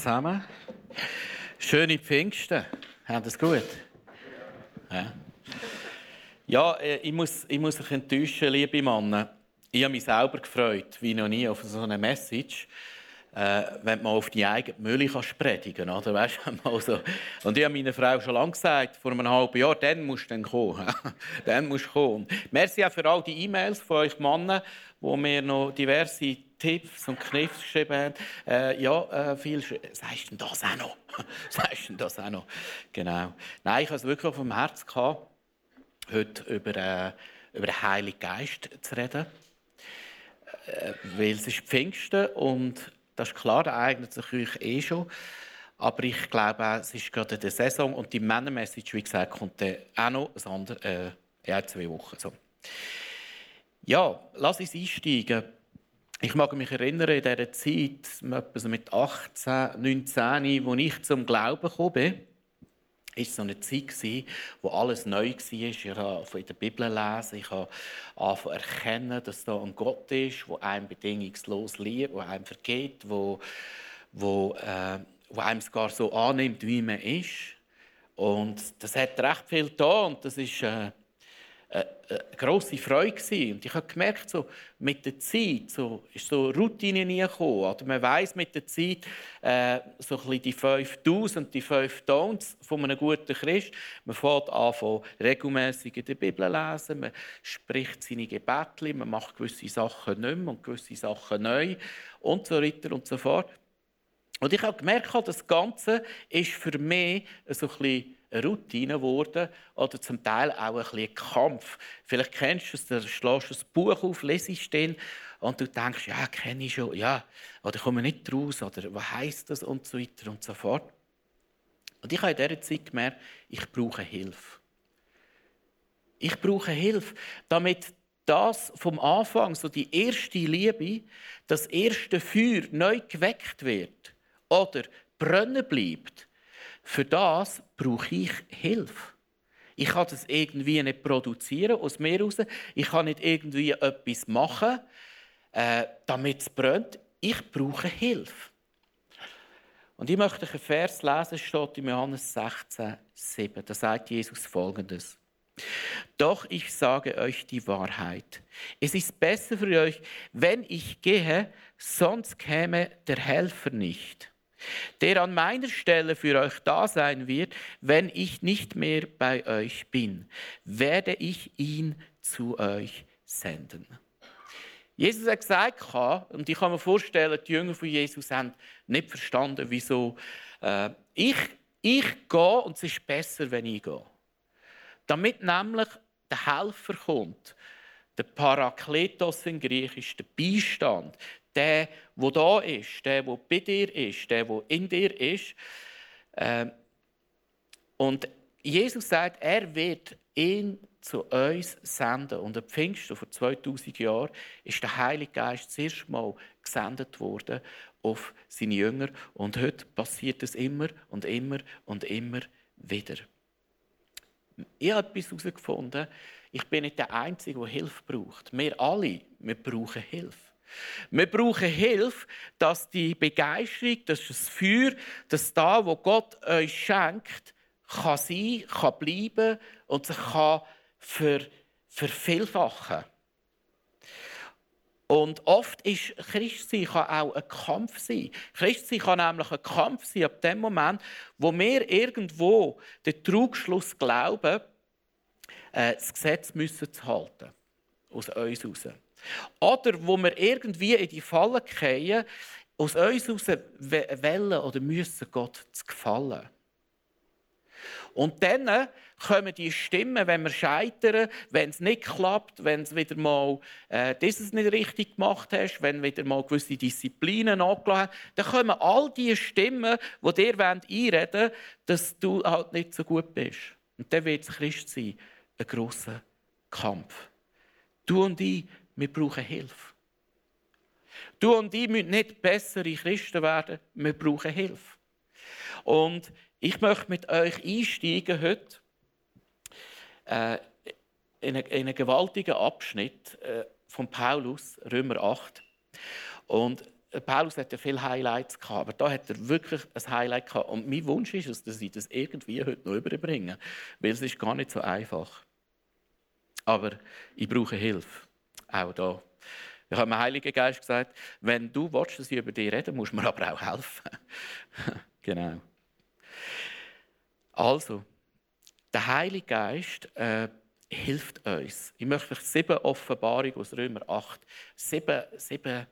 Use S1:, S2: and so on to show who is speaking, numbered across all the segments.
S1: zusammen. Schöne Pfingsten. Habt ihr es gut? Ja, äh, ich, muss, ich muss euch enttäuschen, liebe Männer. Ich habe mich selber gefreut, wie noch nie, auf so eine Message. Äh, wenn man auf die eigene Mühle predigen kann. Oder? Weißt, mal so. Und ich habe meiner Frau schon lange gesagt, vor einem halben Jahr, dann musst du dann kommen. dann musst du kommen. Merci auch für all die E-Mails von euch Männern, wo mir noch diverse Tipps und Kniffs geschrieben haben. Äh, ja, äh, viel. Sagst du das auch noch? Sagst du das auch noch? Genau. Nein, ich habe es wirklich auf dem Herz gehabt, heute über, äh, über den Heiligen Geist zu reden. Äh, weil es ist Pfingsten und das ist klar, der eignet sich euch eh schon. Aber ich glaube auch, es ist gerade der Saison und die Männermessage, wie gesagt, kommt dann auch noch ein anderes, äh, zwei Wochen. So. Ja, lass uns einsteigen. Ich mag mich erinnern, in dieser Zeit, mit 18, 19, als ich zum Glauben gekommen bin, war so eine Zeit, wo alles neu war. Ich habe in der Bibel lesen, ich habe erkennen, dass da ein Gott ist, der einem bedingungslos liebt, der einem vergeht, der, der, äh, der einem sogar so annimmt, wie man ist. Und das hat recht viel da und das ist äh, eine äh, äh, grosse Freude. Und ich habe gemerkt, so, mit der Zeit so, ist so Routine gekommen. Oder man weiß mit der Zeit äh, so ein bisschen die fünf Do's und die fünf Don'ts von einem guten Christ. Man fängt an, von regelmäßig in der Bibel zu lesen, man spricht seine Gebete, man macht gewisse Sachen nicht mehr und gewisse Sachen neu und so weiter und so fort. Und ich habe gemerkt, das Ganze ist für mich so ein bisschen Routine geworden oder zum Teil auch ein, ein Kampf. Vielleicht kennst du es, du schlägst ein Buch auf, lesest den und du denkst, ja, kenne ich schon, ja, oder komme nicht raus, oder was heisst das und so weiter und so fort. Und ich habe in dieser Zeit gemerkt, ich brauche Hilfe. Ich brauche Hilfe, damit das vom Anfang, so die erste Liebe, das erste Feuer neu geweckt wird oder brennen bleibt für das brauche ich Hilfe. Ich kann das irgendwie nicht produzieren aus mir heraus. Ich kann nicht irgendwie etwas machen, äh, damit es brennt. Ich brauche Hilfe. Und ich möchte einen Vers lesen, steht in Johannes 16, 7. Da sagt Jesus folgendes. Doch ich sage euch die Wahrheit. Es ist besser für euch, wenn ich gehe, sonst käme der Helfer nicht der an meiner Stelle für euch da sein wird, wenn ich nicht mehr bei euch bin, werde ich ihn zu euch senden. Jesus hat gesagt, und ich kann mir vorstellen, die Jünger von Jesus haben nicht verstanden, wieso äh, ich, ich gehe und es ist besser, wenn ich gehe. Damit nämlich der Helfer kommt, der Parakletos in Griechisch, der Beistand, der, der da ist, der, der bei dir ist, der, der in dir ist. Ähm, und Jesus sagt, er wird ihn zu uns senden. Und am Pfingsten vor 2000 Jahren ist der Heilige Geist das erste Mal gesendet worden auf seine Jünger. Und heute passiert es immer und immer und immer wieder. Ich habe etwas herausgefunden. Ich bin nicht der Einzige, der Hilfe braucht. Wir alle, wir brauchen Hilfe. Wir brauchen Hilfe, dass die Begeisterung, dass das Feuer, das da, wo Gott euch schenkt, kann sein, kann bleiben und sich kann ver, vervielfachen. Und oft ist Christsein kann auch ein Kampf sein. Christsein kann nämlich ein Kampf sein ab dem Moment, wo wir irgendwo den Trugschluss glauben, äh, das Gesetz müssen zu halten. Aus uns heraus. Oder wo wir irgendwie in die Falle fallen, aus uns heraus wollen oder müssen Gott zu gefallen. Und dann kommen die Stimmen, wenn wir scheitern, wenn es nicht klappt, wenn es wieder mal äh, dieses nicht richtig gemacht hast, wenn wieder mal gewisse Disziplinen angelassen hast, dann kommen all die Stimmen, die dir einreden wollen, dass du halt nicht so gut bist. Und dann wird es Christ sein, ein grosser Kampf. Du und ich, wir brauchen Hilfe. Du und ich müssen nicht bessere Christen werden, wir brauchen Hilfe. Und ich möchte mit euch einsteigen heute äh, in, einen, in einen gewaltigen Abschnitt äh, von Paulus, Römer 8. Und Paulus hat ja viele Highlights gehabt, aber da hat er wirklich ein Highlight gehabt. Und mein Wunsch ist es, dass ich das irgendwie heute noch überbringe, weil es ist gar nicht so einfach. Aber ich brauche Hilfe, auch da. Ich habe dem Heiligen Geist gesagt, wenn du willst, dass ich über dich rede, musst du mir aber auch helfen. genau. Also, der Heilige Geist äh, hilft uns. Ich möchte euch sieben Offenbarungen aus Römer 8, sieben, sieben,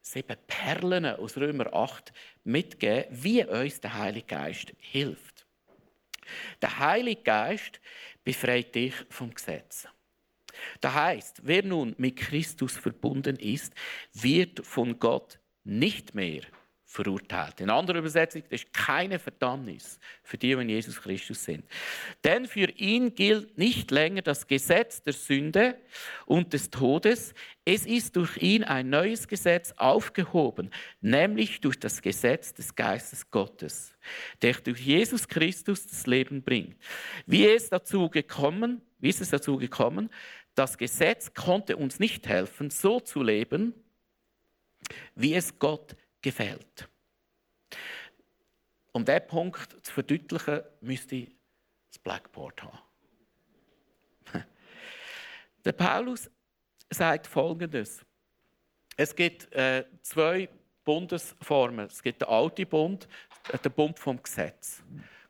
S1: sieben Perlen aus Römer 8 mitgeben, wie uns der Heilige Geist hilft. Der Heilige Geist befreit dich vom Gesetz. Das heißt, wer nun mit Christus verbunden ist, wird von Gott nicht mehr verurteilt. In anderer Übersetzung, das ist keine Verdammnis für die, die in Jesus Christus sind. Denn für ihn gilt nicht länger das Gesetz der Sünde und des Todes. Es ist durch ihn ein neues Gesetz aufgehoben, nämlich durch das Gesetz des Geistes Gottes, der durch Jesus Christus das Leben bringt. Wie es dazu gekommen, wie ist es dazu gekommen? Das Gesetz konnte uns nicht helfen, so zu leben, wie es Gott gefällt. Um diesen Punkt zu verdeutlichen, müsste ich das Blackboard haben. Der Paulus sagt Folgendes. Es gibt äh, zwei Bundesformen. Es gibt den alten Bund, äh, den Bund vom Gesetz.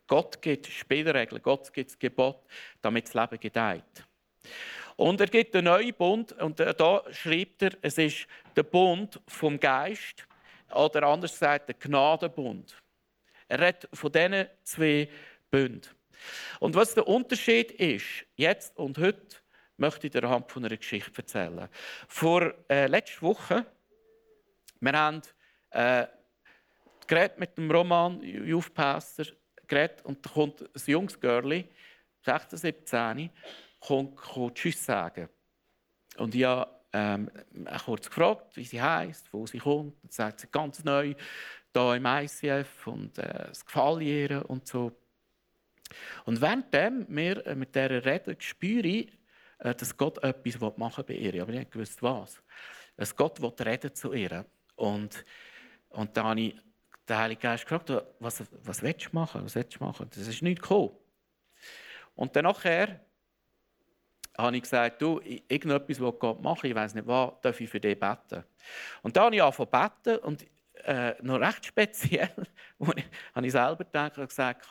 S1: Gott gibt Spielregeln, Gott gibt das Gebot, damit das Leben gedeiht. Und er gibt den neuen Bund, und da schreibt er, es ist der Bund vom Geist, oder anders gesagt, der Gnadenbund. Er redet von diesen zwei Bünden. Und was der Unterschied ist, jetzt und heute, möchte ich dir anhand von einer Geschichte erzählen. Vor äh, letzter Woche, wir haben äh, geredet mit dem Roman Youth Pastor, geredet, und da kommt ein junges Girl, 16, 17, kommt, Tschüss sagen. Und ich habe ähm, kurz gefragt, wie sie heißt, wo sie kommt. Dann sagt sie ganz neu hier im ICF und äh, es gefällt ihr und so. Und währenddem wir äh, mit dieser reden, spüre ich, äh, dass Gott etwas machen bei ihr. Aber ich nicht gewusst, was. Dass Gott reden zu ihr. Und, und dann habe ich den Heiligen Geist gefragt, was, was willst du machen? Was willst du machen? Das ist nicht gekommen. Und dann nachher habe ich gesagt, du, irgendetwas, was Gott macht, ich weiß nicht was, darf ich für dich beten. Und dann habe ich angefangen zu beten und äh, noch recht speziell, habe ich selber gedacht und gesagt,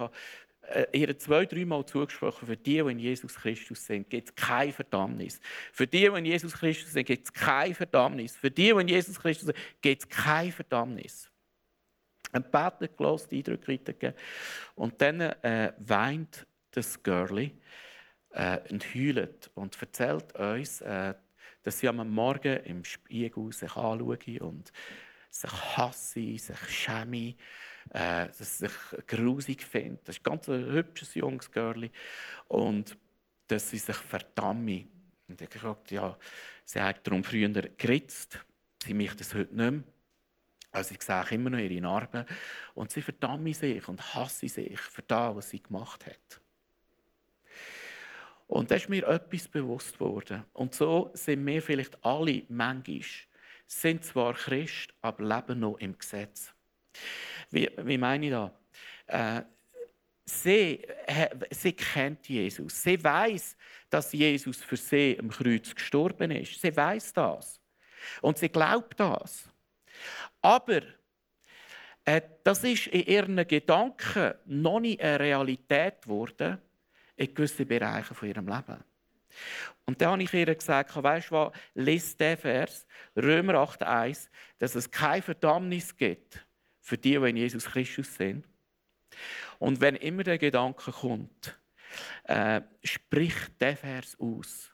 S1: äh, ihr zwei, dreimal zugesprochen, für die, die in Jesus Christus sind, gibt es keine Verdammnis. Für die, die in Jesus Christus sind, gibt es keine Verdammnis. Für die, die in Jesus Christus sind, gibt es keine Verdammnis. Ein Beter gelassen, die Eindrücke weitergegeben. Und dann äh, weint das Girlie äh, und heult und erzählt uns, äh, dass sie am Morgen im Spiegel sich anschauen und sich hasse, sich schäme, äh, dass sie sich grusig findet. Das ist ein ganz hübsches junges Girl. Und dass sie sich verdammen. Und ich habe ja, sie hat darum früher geritzt. Sie möchte das heute nicht mehr. Also ich sehe immer noch ihre Narben. Und sie verdammt sich und hasse sich für das, was sie gemacht hat. Und da ist mir etwas bewusst worden. Und so sind wir vielleicht alle manchmal, sind zwar Christ, aber leben noch im Gesetz. Wie, wie meine ich das? Äh, sie, sie kennt Jesus. Sie weiß, dass Jesus für sie am Kreuz gestorben ist. Sie weiß das. Und sie glaubt das. Aber äh, das ist in ihren Gedanken noch nicht eine Realität geworden, in gewissen Bereichen von ihrem Leben. Und dann habe ich ihr gesagt, weißt du was, lies den Vers, Römer 8,1, dass es keine Verdammnis gibt für die, die in Jesus Christus sind. Und wenn immer der Gedanke kommt, äh, sprich den Vers aus.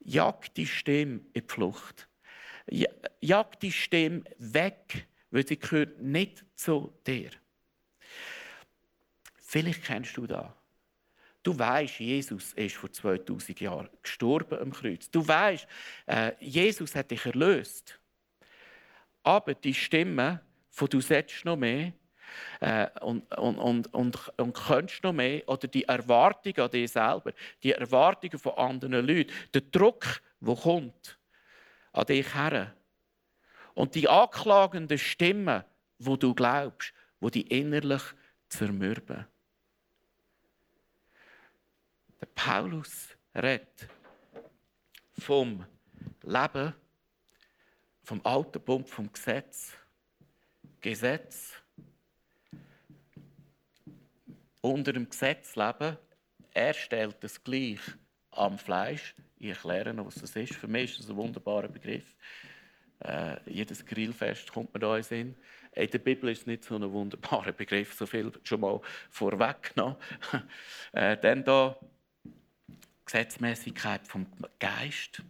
S1: Jag die Stimme in die Flucht. Jag die Stimme weg, weil sie gehört nicht zu dir. Vielleicht kennst du das. Du weißt, Jesus ist vor 2000 Jahren gestorben am Kreuz. Du weißt, äh, Jesus hat dich erlöst. Aber die Stimme, von du setzt noch mehr äh, und, und, und, und, und könntest noch mehr, oder die Erwartungen an dich selber, die Erwartungen von anderen Leuten, der Druck, der kommt an dich her Und die anklagenden Stimmen, wo du glaubst, wo die innerlich zermürben. Der Paulus redet vom Leben, vom alten Bund, vom Gesetz. Gesetz. Unter dem Gesetz leben, er stellt das gleich am Fleisch. Ich erkläre noch, was das ist. Für mich ist das ein wunderbarer Begriff. Äh, jedes Grillfest kommt mir da in Sinn. In der Bibel ist es nicht so ein wunderbarer Begriff, so viel schon mal vorweggenommen. äh, dann da Gesetzmäßigkeit vom Geist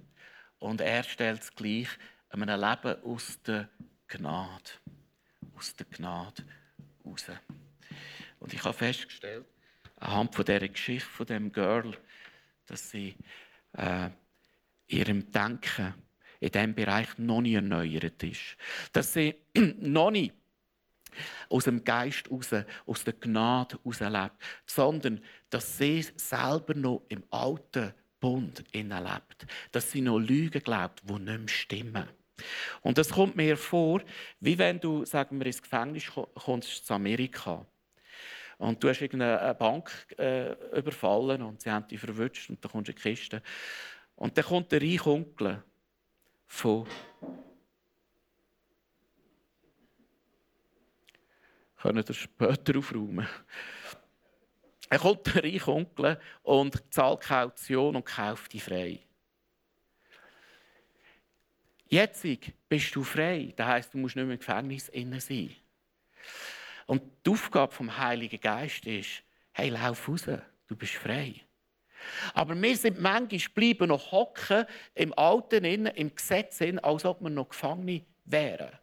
S1: und er stellt es gleich einem Leben aus der Gnade, aus der Gnade raus. Und ich habe festgestellt, anhand von dieser Geschichte von dem Girl, dass sie äh, ihrem Denken in diesem Bereich noch nicht erneuert ist. Dass sie noch nicht aus dem Geist raus, aus der Gnade heraus lebt, sondern dass sie selber noch im alten Bund lebt. Dass sie noch Lügen glaubt, die nicht mehr stimmen. Und das kommt mir vor, wie wenn du, sagen wir, ins Gefängnis kommst in Amerika. Und du hast irgendeine Bank äh, überfallen und sie haben dich verwünscht und dann kommst du in die Kiste. Und dann kommt der reiche Onkel von können ihr später aufräumen. Er kommt der reiche Onkel und zahlt Kaution und kauft dich frei. Jetzt bist du frei. Das heisst, du musst nicht mehr im Gefängnis sein. Und die Aufgabe vom Heiligen Geist ist, hey, lauf raus, du bist frei. Aber wir sind manchmal bleiben noch hocken im Alten, im Gesetz, als ob wir noch Gefangene wären.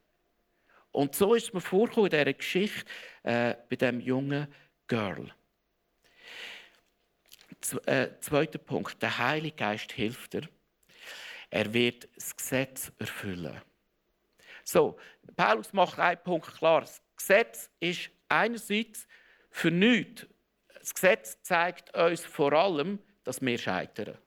S1: Und so ist es mir vorgekommen in dieser Geschichte äh, bei diesem jungen Girl. Z äh, zweiter Punkt. Der Heilige Geist hilft dir. Er wird das Gesetz erfüllen. So, Paulus macht einen Punkt klar. Das Gesetz ist einerseits für nichts. Das Gesetz zeigt uns vor allem, dass wir scheitern.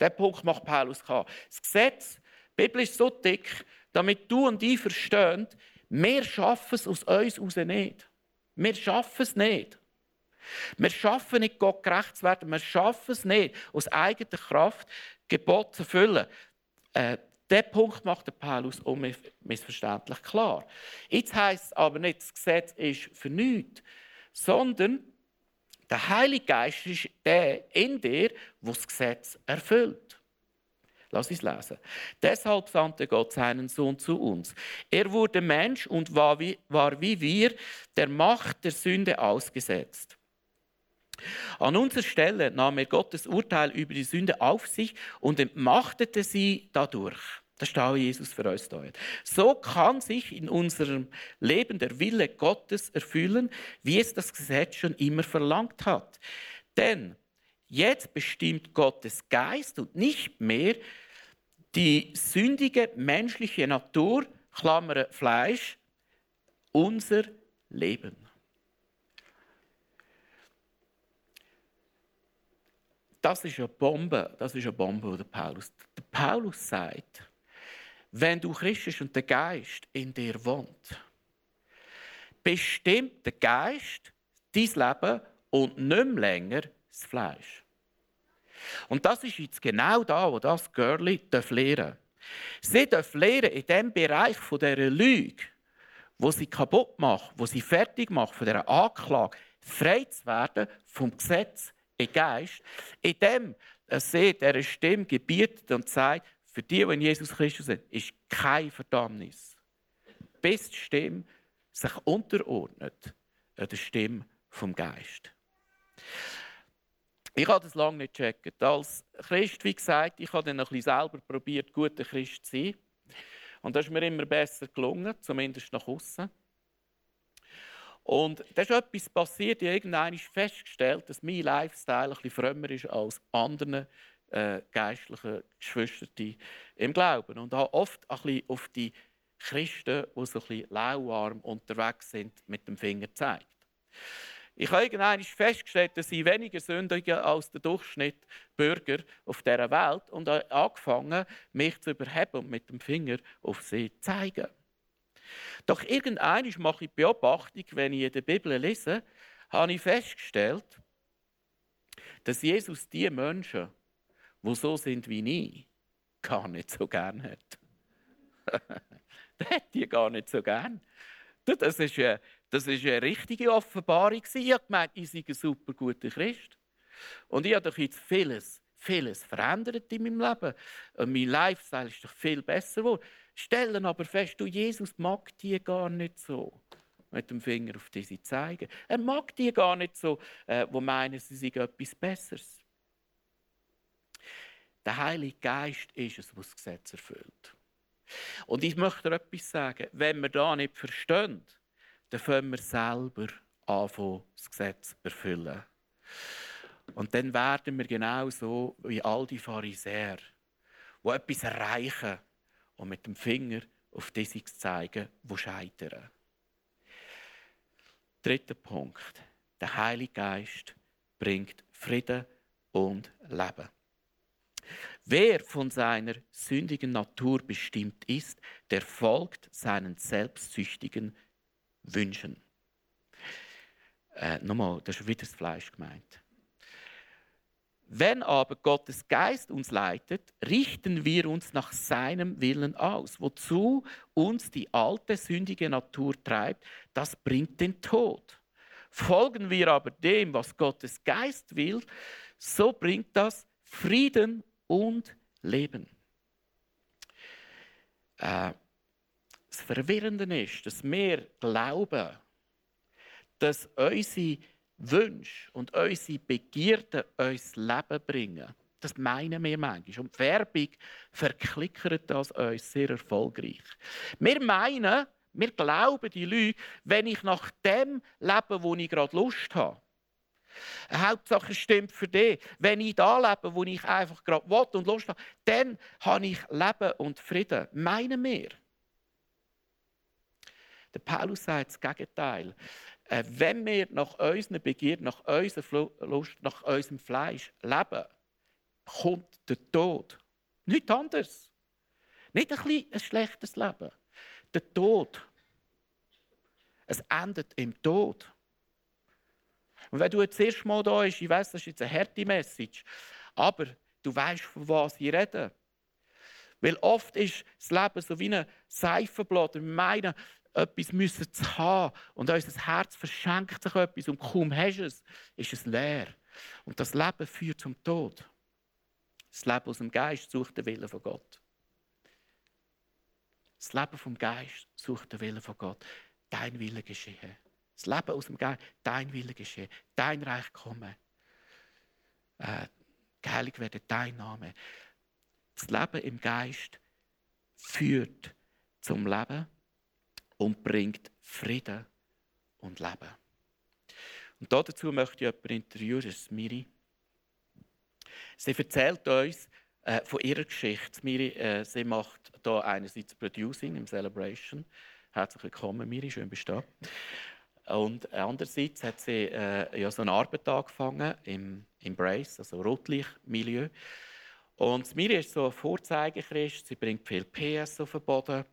S1: Der Punkt macht Paulus klar. Das Gesetz, die Bibel ist so dick, damit du und ich verstehen, wir schaffen es aus uns heraus nicht. Wir schaffen es nicht. Wir schaffen nicht, Gott gerecht zu werden. Wir schaffen es nicht, aus eigener Kraft Gebot zu erfüllen. Äh, der Punkt macht der Paulus unmissverständlich klar. Jetzt heisst es aber nicht, das Gesetz ist für nichts, sondern der Heilige Geist ist der in dir, der das Gesetz erfüllt. Lass uns lesen. Deshalb sandte Gott seinen Sohn zu uns. Er wurde Mensch und war wie, war wie wir der Macht der Sünde ausgesetzt. An unserer Stelle nahm er Gottes Urteil über die Sünde auf sich und entmachtete sie dadurch. Das ist auch Jesus für uns da. So kann sich in unserem Leben der Wille Gottes erfüllen, wie es das Gesetz schon immer verlangt hat. Denn jetzt bestimmt Gottes Geist und nicht mehr die sündige menschliche Natur, Klammer Fleisch, unser Leben. Das ist eine Bombe, das ist eine Bombe, der Paulus. Der Paulus sagt, wenn du Christus und der Geist in dir wohnt, bestimmt der Geist dein Leben und nicht mehr länger das Fleisch. Und das ist jetzt genau da, wo das Girlie lernen Sie darf lernen in dem Bereich von dieser Lüge, wo sie kaputt macht, wo sie fertig macht von dieser Anklage, frei zu werden vom Gesetz im Geist, in dem sie dieser Stimme gebietet und sagt, für die, die in Jesus Christus sind, ist kein Verdammnis. Bis die Stimme sich unterordnet der Stimme vom Geist. Ich habe das lange nicht gecheckt. Als Christ, wie gesagt, ich habe dann ein bisschen selber probiert, guter Christ zu sein. Und das ist mir immer besser gelungen, zumindest nach außen. Und da ist etwas passiert, ich irgendwann festgestellt, dass mein Lifestyle ein bisschen frömmer ist als anderen äh, geistlichen Geschwister im Glauben. Und habe oft ein bisschen auf die Christen, die so ein bisschen lauwarm unterwegs sind, mit dem Finger gezeigt. Ich habe irgendwann festgestellt, dass ich weniger sündiger als der Durchschnitt Bürger auf dieser Welt und habe angefangen, mich zu überheben und mit dem Finger auf sie zu zeigen. Doch irgendwann mache ich Beobachtung, wenn ich in der Bibel lese, habe ich festgestellt, dass Jesus die Menschen, die so sind wie ich, gar nicht so gern hat. der hat die gar nicht so gern. Das ist eine, das ist eine richtige Offenbarung. Ich habe gemeint, ich sei ein super guter Christ. Und ich habe doch jetzt vieles, vieles verändert in meinem Leben. Und mein Lifestyle ist doch viel besser geworden. Stellen aber fest, du, Jesus mag die gar nicht so. Mit dem Finger auf diese zeigen. Er mag die gar nicht so, äh, wo meinen, sie sind etwas Besseres. Der Heilige Geist ist es, was das Gesetz erfüllt. Und ich möchte etwas sagen. Wenn wir da nicht verstehen, dann können wir selber anfangen, das Gesetz erfüllen. Und dann werden wir genauso wie all die Pharisäer, die etwas erreichen und mit dem Finger auf diese zeigen, wo scheitern. Dritter Punkt. Der Heilige Geist bringt Frieden und Leben. Wer von seiner sündigen Natur bestimmt ist, der folgt seinen selbstsüchtigen Wünschen. Äh, nochmal, das ist wieder das Fleisch gemeint. Wenn aber Gottes Geist uns leitet, richten wir uns nach seinem Willen aus. Wozu uns die alte sündige Natur treibt, das bringt den Tod. Folgen wir aber dem, was Gottes Geist will, so bringt das Frieden und Leben. Äh, das Verwirrende ist, dass wir glauben, dass unsere Wünsche und unsere Begierden uns Leben bringen. Das meinen wir manchmal. Und die Werbung verklickert das uns sehr erfolgreich. Wir meinen, wir glauben die Leute, wenn ich nach dem lebe, wo ich gerade Lust habe, Hauptsache stimmt für dich. Wenn ich da lebe, wo ich einfach gerade will und Lust habe, dann habe ich Leben und Frieden. Meinen wir. Der Paulus sagt das Gegenteil. Äh, wenn wir nach unseren Begierden, nach unserer Lust, nach unserem Fleisch leben, kommt der Tod. Nichts anderes. Nicht ein, bisschen ein schlechtes Leben. Der Tod. Es endet im Tod. Und wenn du jetzt das erste Mal da bist, ich weiß, das ist jetzt eine harte Message, aber du weißt, von was ich rede. Weil oft ist das Leben so wie ein Seifenblatt. Wir meinen, etwas müssen zu haben. Und unser Herz verschenkt sich etwas und kaum hast du es, ist es leer. Und das Leben führt zum Tod. Das Leben aus dem Geist sucht den Willen von Gott. Das Leben vom Geist sucht den Willen von Gott. Dein Wille geschehe. Das Leben aus dem Geist. Dein Wille geschehe. Dein Reich komme. Äh, geheiligt werde dein Name. Das Leben im Geist führt zum Leben und bringt Frieden und Leben. Und dazu möchte ich jemanden interviewen, Miri. Sie erzählt uns äh, von ihrer Geschichte. Miri, äh, sie macht hier einerseits Producing im Celebration. Herzlich willkommen, Miri, schön bist du da. Und andererseits hat sie äh, ja, so eine Arbeit angefangen im Embrace, also Rotlichtmilieu. Und Miri ist so ein Vorzeigechrist, sie bringt viel PS auf den Boden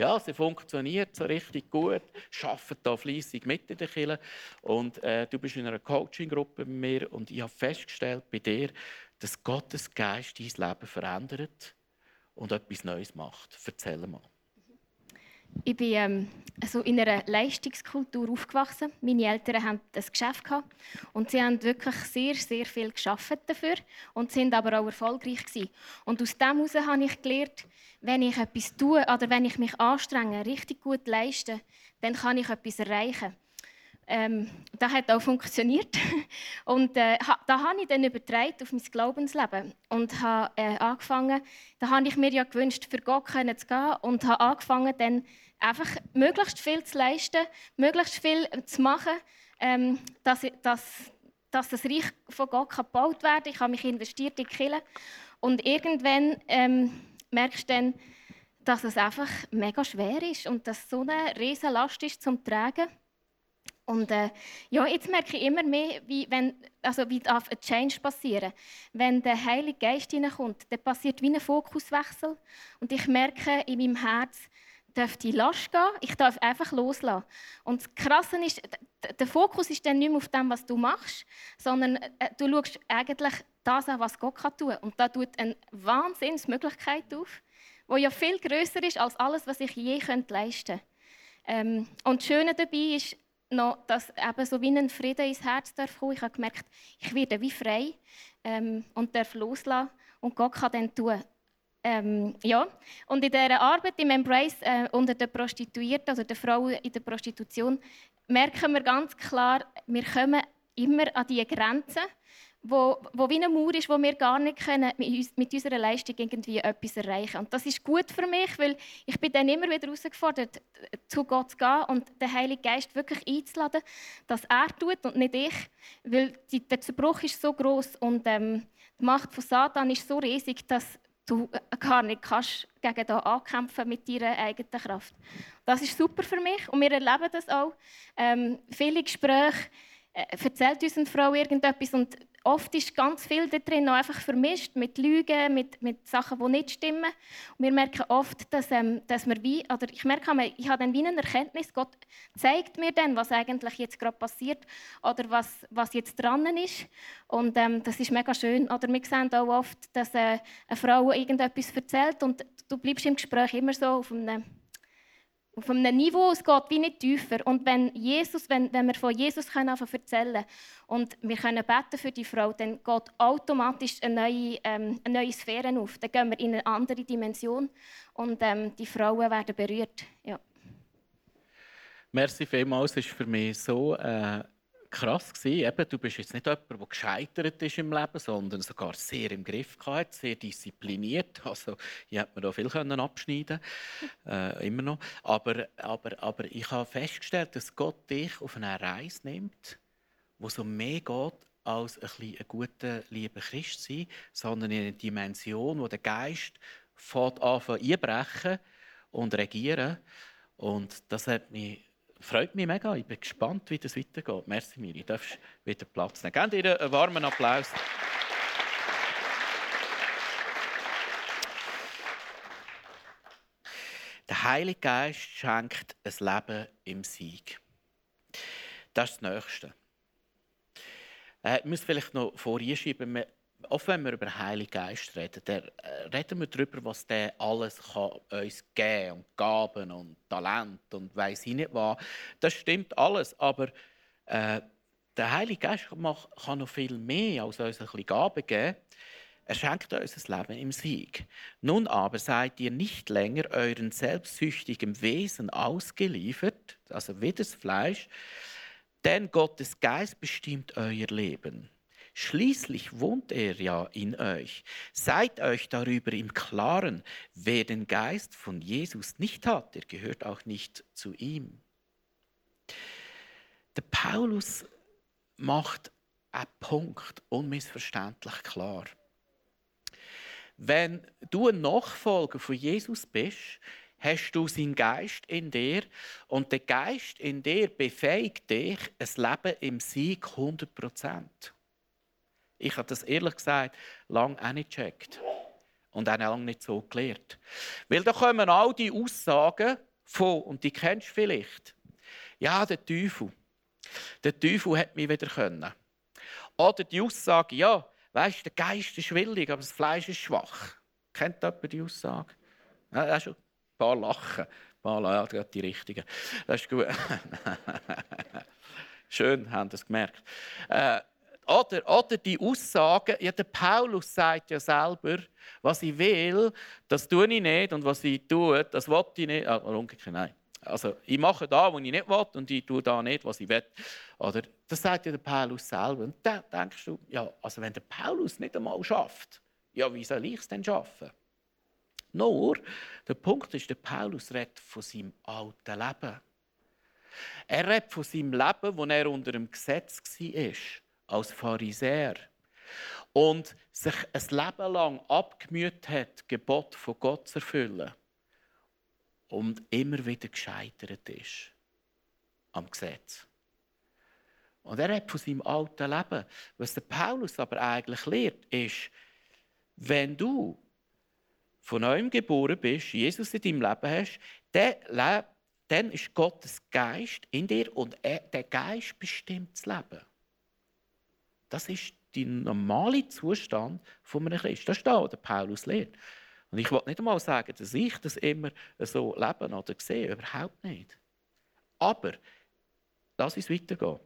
S1: ja, sie funktioniert so richtig gut, arbeitet da fleissig mit in der Kirche. Und äh, du bist in einer Coaching-Gruppe bei mir und ich habe festgestellt bei dir, dass Gottes Geist dein Leben verändert und etwas Neues macht. Erzähl mal.
S2: Ich bin ähm, also in einer Leistungskultur aufgewachsen. Meine Eltern hatten ein Geschäft gehabt und sie haben wirklich sehr, sehr viel geschafft dafür und sind aber auch erfolgreich gewesen. Und aus dem heraus habe ich gelernt, wenn ich etwas tue oder wenn ich mich anstrenge, richtig gut leiste, dann kann ich etwas erreichen. Ähm, das hat auch funktioniert. Und äh, da habe ich dann übertragen auf mein Glaubensleben und habe äh, angefangen, da habe ich mir ja gewünscht, für Gott zu gehen und habe angefangen, dann einfach möglichst viel zu leisten, möglichst viel zu machen, ähm, dass, dass, dass das Reich von Gott gebaut werden kann. Ich habe mich investiert in die Kirche. Und irgendwann ähm, merkst du dann, dass es einfach mega schwer ist und dass so eine riesige Last ist zum Tragen. Und äh, ja, jetzt merke ich immer mehr, wie, wenn, also wie darf ein Change passieren. Wenn der Heilige Geist hineinkommt, dann passiert wie ein Fokuswechsel. Und ich merke in meinem Herz, darf die Last gehen, ich darf einfach loslassen. Und das Krasse ist, der Fokus ist dann nicht mehr auf dem, was du machst, sondern äh, du schaust eigentlich das an, was Gott kann tun kann. Und da tut eine Wahnsinnsmöglichkeit auf, die ja viel größer ist als alles, was ich je leisten könnte. Ähm, und das Schöne dabei ist noch, dass eben so wie ein Frieden ins Herz darf kommen. Ich habe gemerkt, ich werde wie frei ähm, und darf loslassen und Gott kann dann tun. Ähm, ja. Und in dieser Arbeit im Embrace äh, unter den Prostituierten, also den Frauen in der Prostitution, merken wir ganz klar, wir kommen immer an diese Grenzen, wo, wo wie eine Mauer ist, wo wir gar nicht können mit unserer Leistung irgendwie etwas erreichen Und das ist gut für mich, weil ich bin dann immer wieder herausgefordert, zu Gott zu gehen und den Heiligen Geist wirklich einzuladen, dass er tut und nicht ich, weil der Zerbruch ist so groß und ähm, die Macht von Satan ist so riesig, dass du gar nicht kannst gegen da ankämpfen mit deiner eigenen Kraft. Das ist super für mich und wir erleben das auch. Ähm, viele Gespräche äh, erzählt uns eine Frau irgendetwas und oft ist ganz viel da drin noch einfach vermischt mit Lügen, mit, mit Sachen, die nicht stimmen. Und wir merken oft, dass, ähm, dass wir wie, oder ich merke, ich habe dann wie eine Erkenntnis, Gott zeigt mir dann, was eigentlich jetzt gerade passiert oder was, was jetzt dran ist. Und ähm, das ist mega schön. Oder wir sehen auch oft, dass äh, eine Frau irgendetwas erzählt und du bleibst im Gespräch immer so auf einem auf einem Niveau, es geht wie nicht tiefer. Und wenn, Jesus, wenn, wenn wir von Jesus können erzählen und wir können beten für die Frau, dann geht automatisch eine neue, ähm, eine neue Sphäre auf. Dann gehen wir in eine andere Dimension und ähm, die Frauen werden berührt. Ja.
S1: Merci vielmals, es ist für mich so äh, krass gewesen. Eben, du bist jetzt nicht jemand, der gescheitert ist im Leben, sondern sogar sehr im Griff gehabt, sehr diszipliniert. Also, hier hätte man da viel können abschneiden äh, immer noch. Aber, aber, aber ich habe festgestellt, dass Gott dich auf eine Reise nimmt, wo so mehr geht als ein, ein guter, lieber Christ sein, sondern in eine Dimension, wo der Geist fährt an einbrechen und regieren. Und das hat mich freut mich mega. Ich bin gespannt, wie das weitergeht. Merci, Miri. Du darfst wieder Platz nehmen. Gebt ihr einen warmen Applaus. Der Heilige Geist schenkt ein Leben im Sieg. Das ist das Nächste. Äh, ich muss vielleicht noch vorschieben, oft wenn wir über Heilige Geist reden, dann äh, reden wir darüber, was der alles kann uns geben. Und Gaben und Talent und weiss ich nicht was. Das stimmt alles, aber äh, der Heilige Geist kann noch viel mehr als uns ein bisschen Gaben geben. Er schenkt uns das Leben im Sieg. Nun aber seid ihr nicht länger euren selbstsüchtigen Wesen ausgeliefert, also wie das Fleisch, denn Gottes Geist bestimmt euer Leben. Schließlich wohnt er ja in euch. Seid euch darüber im Klaren, wer den Geist von Jesus nicht hat, der gehört auch nicht zu ihm. Der Paulus macht einen Punkt unmissverständlich klar. Wenn du ein Nachfolger von Jesus bist, hast du seinen Geist in dir und der Geist in dir befähigt dich, ein Leben im Sieg 100 Prozent. Ich habe das ehrlich gesagt lange auch nicht gecheckt. Und auch lange nicht so gelehrt. Weil da kommen all die Aussagen von, und die kennst du vielleicht. Ja, der Teufel. Der Teufel hat mich wieder können. Oder die Aussage, ja, weißt der Geist ist willig, aber das Fleisch ist schwach. Kennt jemand die Aussage? Ja, das ist ein paar Lachen. Ein paar Lachen, ja, die richtigen. Das ist gut. Schön, haben das gemerkt. Äh, oder, oder die Aussagen, ja, der Paulus sagt ja selber, was ich will, das tue ich nicht und was ich tue, das will ich nicht. Ah, umgekehrt, nein. Also, ich mache da, was ich nicht will und ich tue da nicht, was ich will. Oder, das sagt ja der Paulus selber. Und dann denkst du, ja, also wenn der Paulus nicht einmal schafft, ja, wie soll ich es denn schaffen? Nur, der Punkt ist, der Paulus redet von seinem alten Leben. Er redet von seinem Leben, wo er unter dem Gesetz war als Pharisäer und sich ein Leben lang abgemüht hat, Gebot von Gott zu erfüllen und immer wieder gescheitert ist am Gesetz. Und er hat von seinem alten Leben. Was der Paulus aber eigentlich lehrt, ist, wenn du von neuem geboren bist, Jesus in deinem Leben hast, dann, ist Gottes Geist in dir und er, der Geist bestimmt das Leben. Das ist der normale Zustand von einem Christ. Das ist da, der Paulus lehrt. Und ich will nicht einmal sagen, dass ich das immer so leben oder sehe, überhaupt nicht. Aber lass uns weitergehen.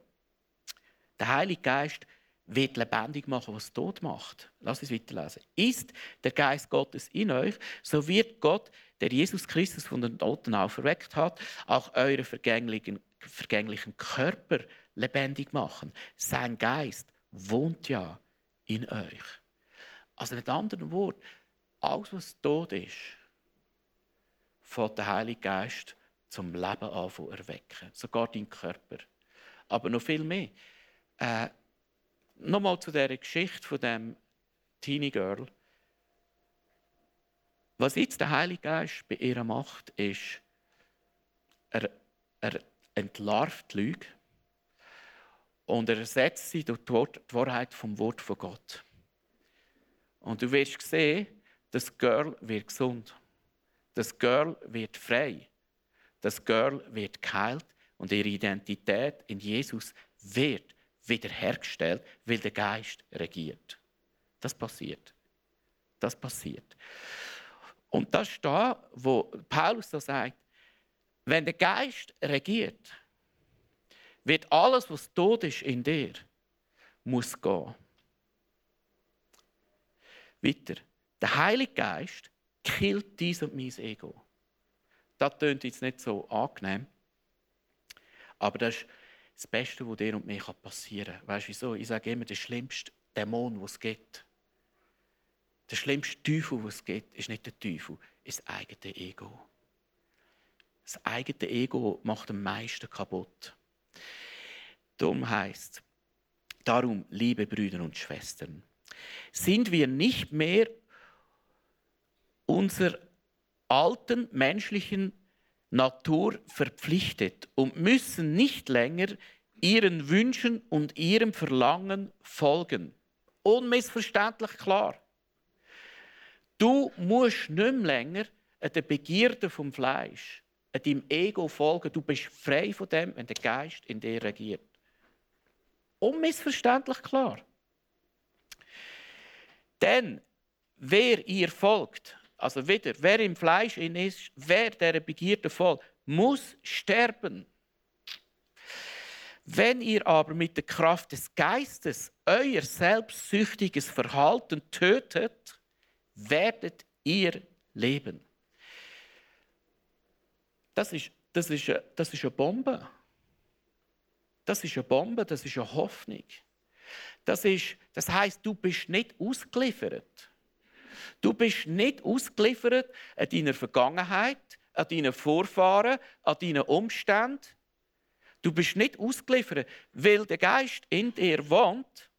S1: Der Heilige Geist wird lebendig machen, was tot macht. Lass uns weiterlesen. Ist der Geist Gottes in euch, so wird Gott, der Jesus Christus von den Toten auferweckt hat, auch eure vergänglichen, vergänglichen Körper lebendig machen. Sein Geist wohnt ja in euch. Also mit anderen Worten, alles, was tot ist, fängt der Heilige Geist zum Leben an zu erwecken. Sogar dein Körper. Aber noch viel mehr. Äh, Nochmal zu dieser Geschichte von dem Teenie Girl. Was jetzt der Heilige Geist bei ihr macht, ist, er, er entlarvt die Lüge und er ersetzt sie durch die Wahrheit vom Wort von Gott. Und du wirst sehen, das Girl wird gesund. Das Girl wird frei. Das Girl wird geheilt und ihre Identität in Jesus wird wiederhergestellt, weil der Geist regiert. Das passiert. Das passiert. Und das ist da, wo Paulus so sagt, wenn der Geist regiert, wird alles, was tot ist in dir, muss gehen. Weiter. Der Heilige Geist killt dies und mein Ego. Das klingt jetzt nicht so angenehm, aber das ist das Beste, was dir und mir passieren kann. Weißt du wieso? Ich sage immer, der schlimmste Dämon, den es gibt, der schlimmste Teufel, den es gibt, ist nicht der Teufel, ist das eigene Ego. Das eigene Ego macht am meisten kaputt. Darum heißt darum, liebe Brüder und Schwestern, sind wir nicht mehr unserer alten menschlichen Natur verpflichtet und müssen nicht länger ihren Wünschen und ihrem Verlangen folgen. Unmissverständlich klar. Du musst nicht mehr länger der Begierde vom Fleisch, deinem Ego folgen. Du bist frei von dem, wenn der Geist in dir regiert. Unmissverständlich klar. Denn wer ihr folgt, also wieder, wer im Fleisch in ist, wer der Begierde folgt, muss sterben. Wenn ihr aber mit der Kraft des Geistes euer selbstsüchtiges Verhalten tötet, werdet ihr leben. Das ist, das ist, das ist eine Bombe. Das ist eine Bombe, das ist eine Hoffnung. Das, ist, das heißt, du bist nicht ausgeliefert. Du bist nicht ausgeliefert an deiner Vergangenheit, an deinen Vorfahren, an deinen Umständen. Du bist nicht ausgeliefert, weil der Geist in dir wohnt,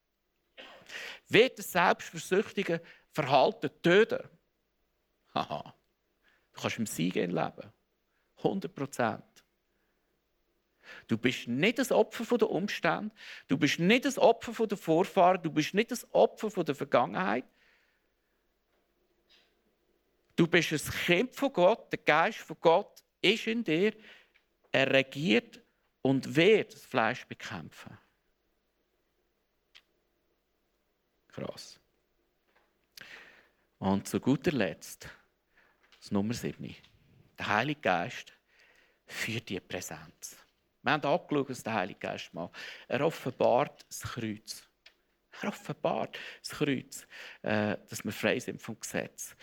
S1: wird das selbstversüchtige Verhalten töten. Haha. Du kannst im Sieg leben. 100 Prozent. Du bist nicht das Opfer der Umstände. Du bist nicht das Opfer der Vorfahren. Du bist nicht das Opfer der Vergangenheit. Du bist ein Kind von Gott, der Geist von Gott ist in dir. Er regiert und wird das Fleisch bekämpfen. Krass. Und zu guter Letzt, das Nummer 7. Der Heilige Geist führt die Präsenz. Wir haben angeschaut, was der Heilige Geist macht. Er offenbart das Kreuz. Er offenbart das Kreuz, äh, dass wir frei sind vom Gesetz.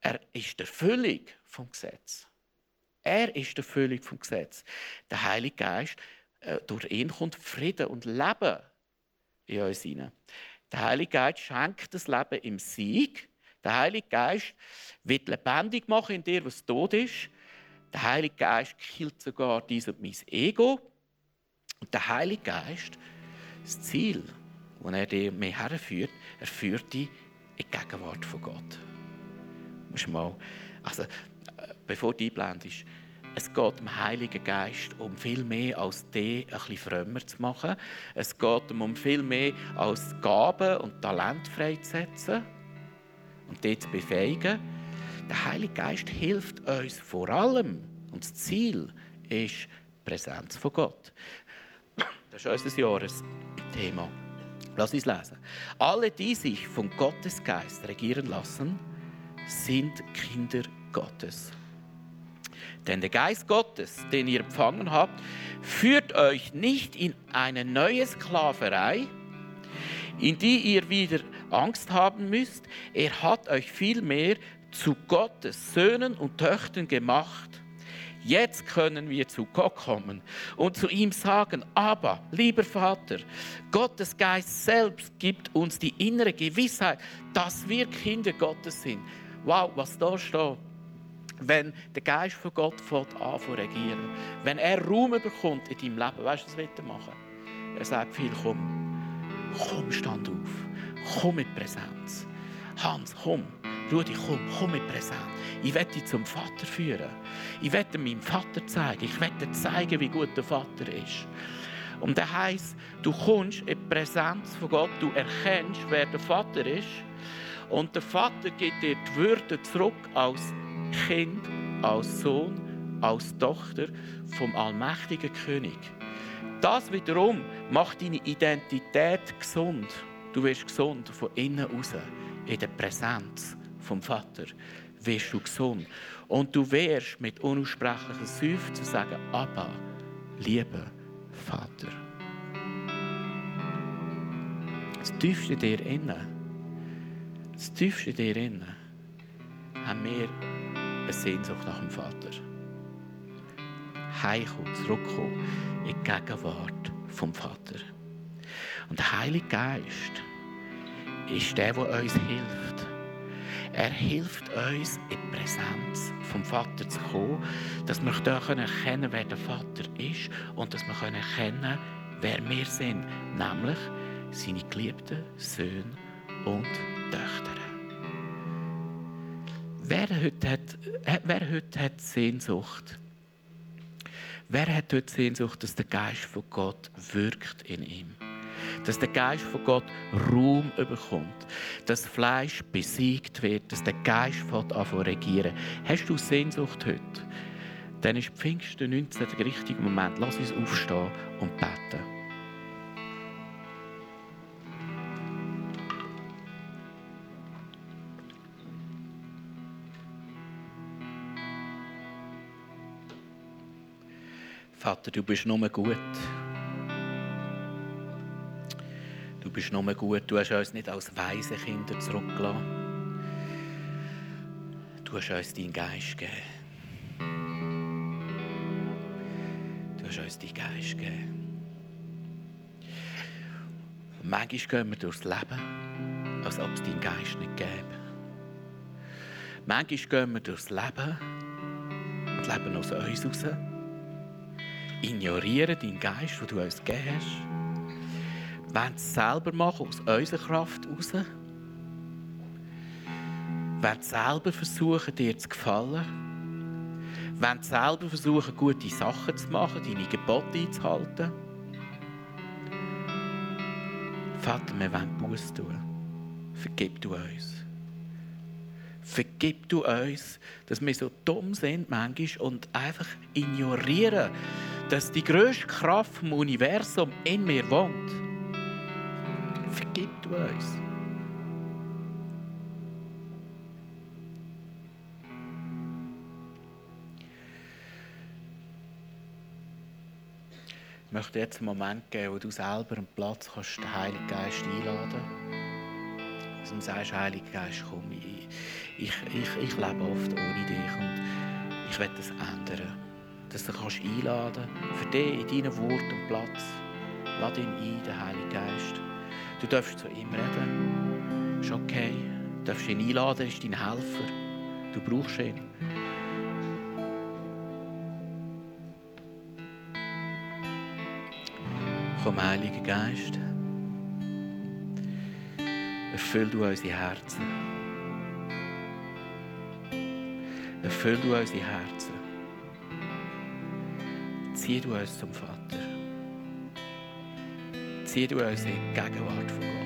S1: Er ist der Erfüllung vom Gesetz. Er ist der Erfüllung vom Gesetz. Der Heilige Geist, äh, durch ihn kommt Frieden und Leben in uns hinein. Der Heilige Geist schenkt das Leben im Sieg. Der Heilige Geist wird lebendig machen in dir, was tot ist. Der Heilige Geist killt sogar dies und mein Ego. Und der Heilige Geist, das Ziel, das er dir mehr herführt, er führt dich in die Gegenwart von Gott musst mal, also, bevor du einblendest, es geht dem Heiligen Geist um viel mehr als die ein bisschen frömmer zu machen. Es geht um viel mehr als Gaben und Talent freizusetzen und die zu befähigen. Der Heilige Geist hilft uns vor allem, und das Ziel ist die Präsenz von Gott. Das ist unser Jahresthema. Lass uns lesen. Alle, die sich vom Gottesgeist regieren lassen, sind Kinder Gottes. Denn der Geist Gottes, den ihr empfangen habt, führt euch nicht in eine neue Sklaverei, in die ihr wieder Angst haben müsst. Er hat euch vielmehr zu Gottes Söhnen und Töchtern gemacht. Jetzt können wir zu Gott kommen und zu ihm sagen, aber, lieber Vater, Gottes Geist selbst gibt uns die innere Gewissheit, dass wir Kinder Gottes sind. Wow, was da steht wenn der Geist von Gott an zu regieren, wenn er Raum bekommt in deinem Leben, weißt du, was er machen? Er sagt viel, komm, komm, stand auf, komm mit Präsenz. Hans, komm, Rudi, komm, komm mit Präsenz. Ich werde dich zum Vater führen. Ich werde meinem Vater zeigen. Ich werde zeigen, wie gut der Vater ist. Und das heisst, du kommst in die Präsenz von Gott, du erkennst, wer der Vater ist. Und der Vater gibt dir die Würde zurück als Kind, als Sohn, als Tochter vom allmächtigen König. Das wiederum macht deine Identität gesund. Du wirst gesund von innen raus. In der Präsenz vom Vater wirst du gesund. Und du wirst mit unaussprechlichen Seufzen sagen, Abba, lieber Vater. Das tiefste dir innen, das tiefste dir innen, haben wir eine Sehnsucht nach dem Vater. Heimkommen, zurückkommen in die Gegenwart vom Vater. Und der Heilige Geist ist der, der uns hilft. Er hilft uns, in die Präsenz vom Vater zu kommen, dass wir erkennen können, wer der Vater ist und dass wir erkennen wer wir sind, nämlich seine geliebten Söhne und Töchter. Wer heute hat, äh, wer heute hat Sehnsucht? Wer hat heute Sehnsucht, dass der Geist von Gott wirkt in ihm? Dass der Geist von Gott Raum bekommt, dass Fleisch besiegt wird, dass der Geist von an regieren. Hast du Sehnsucht heute? Dann ist Pfingsten 19 der richtige Moment. Lass uns aufstehen und beten. Vater, du bist nur gut. Du bist nur gut. Du hast uns nicht als weise Kinder zurückgelassen. Du hast uns deinen Geist gegeben. Du hast uns deinen Geist gegeben. Und manchmal gehen wir durchs Leben, als ob es deinen Geist nicht gäbe. Manchmal gehen wir durchs Leben und leben aus uns heraus ignorieren deinen Geist, den du uns gegeben hast. Wollen es selber machen, aus unserer Kraft heraus. Wollen selber versuchen, dir zu gefallen. Wollen selber versuchen, gute Sachen zu machen, deine Gebote einzuhalten. Vater, wir wollen Buß tun. Vergib du uns. Vergib du uns, dass wir so dumm sind manchmal und einfach ignorieren, dass die größte Kraft vom Universum in mir wohnt. Vergib du uns. Ich möchte jetzt einen Moment geben, wo du selber einen Platz kannst, den Heiligen Geist einladen kannst. Und sagst, Heiliger Geist, komm, ich, ich, ich, ich lebe oft ohne dich und ich will das ändern dass du kannst einladen kannst, für dich in deinen Worten Platz. Lass ihn ein, den Heiligen Geist. Du darfst zu ihm reden. Ist okay. Du darfst ihn einladen, er ist dein Helfer. Du brauchst ihn. Komm, Heiliger Geist. Erfüll du unsere Herzen. Erfüll du unsere Herzen. zieh du uns zum Vater. Zieh du uns in die Gegenwart von Gott.